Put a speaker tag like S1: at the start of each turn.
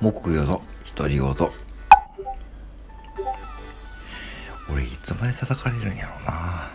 S1: 木魚の独り言。俺いつまで叩かれるんやろうな。